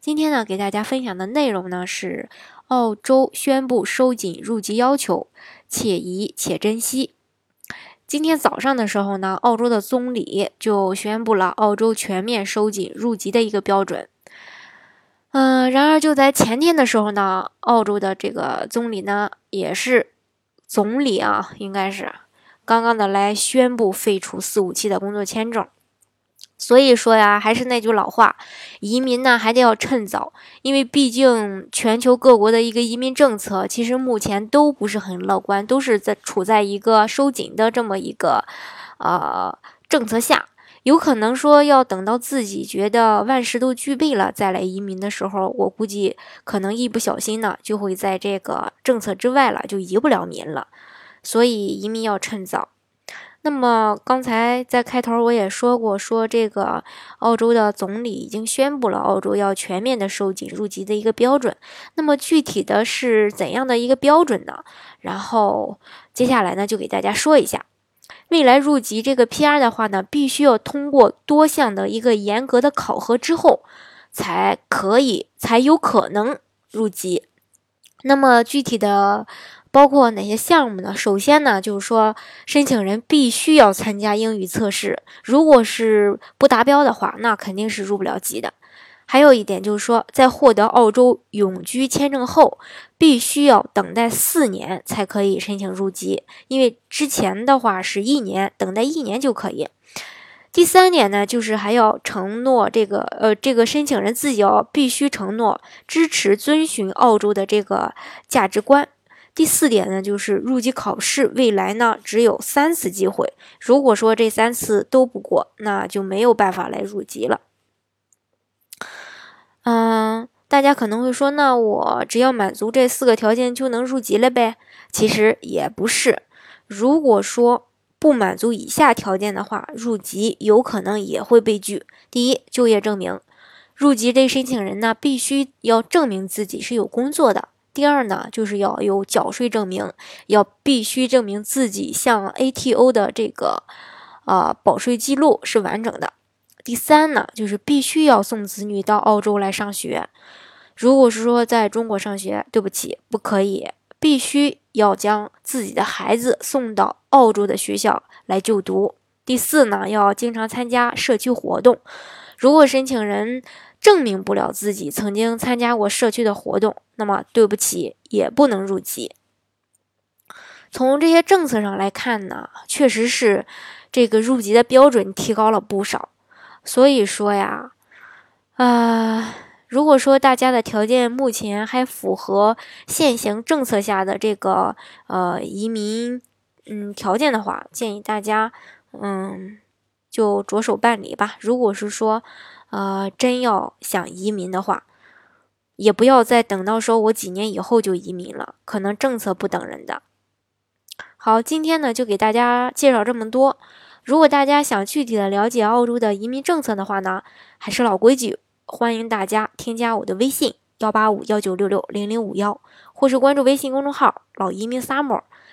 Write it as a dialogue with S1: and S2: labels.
S1: 今天呢，给大家分享的内容呢是。澳洲宣布收紧入籍要求，且宜且珍惜。今天早上的时候呢，澳洲的总理就宣布了澳洲全面收紧入籍的一个标准。嗯，然而就在前天的时候呢，澳洲的这个总理呢，也是总理啊，应该是刚刚的来宣布废除四五七的工作签证。所以说呀，还是那句老话，移民呢还得要趁早，因为毕竟全球各国的一个移民政策，其实目前都不是很乐观，都是在处在一个收紧的这么一个呃政策下。有可能说要等到自己觉得万事都具备了再来移民的时候，我估计可能一不小心呢，就会在这个政策之外了，就移不了民了。所以移民要趁早。那么刚才在开头我也说过，说这个澳洲的总理已经宣布了，澳洲要全面的收紧入籍的一个标准。那么具体的是怎样的一个标准呢？然后接下来呢，就给大家说一下，未来入籍这个 PR 的话呢，必须要通过多项的一个严格的考核之后，才可以才有可能入籍。那么具体的。包括哪些项目呢？首先呢，就是说申请人必须要参加英语测试，如果是不达标的话，那肯定是入不了籍的。还有一点就是说，在获得澳洲永居签证后，必须要等待四年才可以申请入籍，因为之前的话是一年，等待一年就可以。第三点呢，就是还要承诺这个呃，这个申请人自己要必须承诺支持遵循澳洲的这个价值观。第四点呢，就是入籍考试未来呢只有三次机会，如果说这三次都不过，那就没有办法来入籍了。嗯，大家可能会说，那我只要满足这四个条件就能入籍了呗？其实也不是，如果说不满足以下条件的话，入籍有可能也会被拒。第一，就业证明，入籍这申请人呢必须要证明自己是有工作的。第二呢，就是要有缴税证明，要必须证明自己向 ATO 的这个呃保税记录是完整的。第三呢，就是必须要送子女到澳洲来上学。如果是说在中国上学，对不起，不可以，必须要将自己的孩子送到澳洲的学校来就读。第四呢，要经常参加社区活动。如果申请人证明不了自己曾经参加过社区的活动，那么对不起，也不能入籍。从这些政策上来看呢，确实是这个入籍的标准提高了不少。所以说呀，啊，如果说大家的条件目前还符合现行政策下的这个呃移民嗯条件的话，建议大家嗯。就着手办理吧。如果是说，呃，真要想移民的话，也不要再等到说我几年以后就移民了，可能政策不等人的。好，今天呢就给大家介绍这么多。如果大家想具体的了解澳洲的移民政策的话呢，还是老规矩，欢迎大家添加我的微信幺八五幺九六六零零五幺，或是关注微信公众号“老移民 summer”。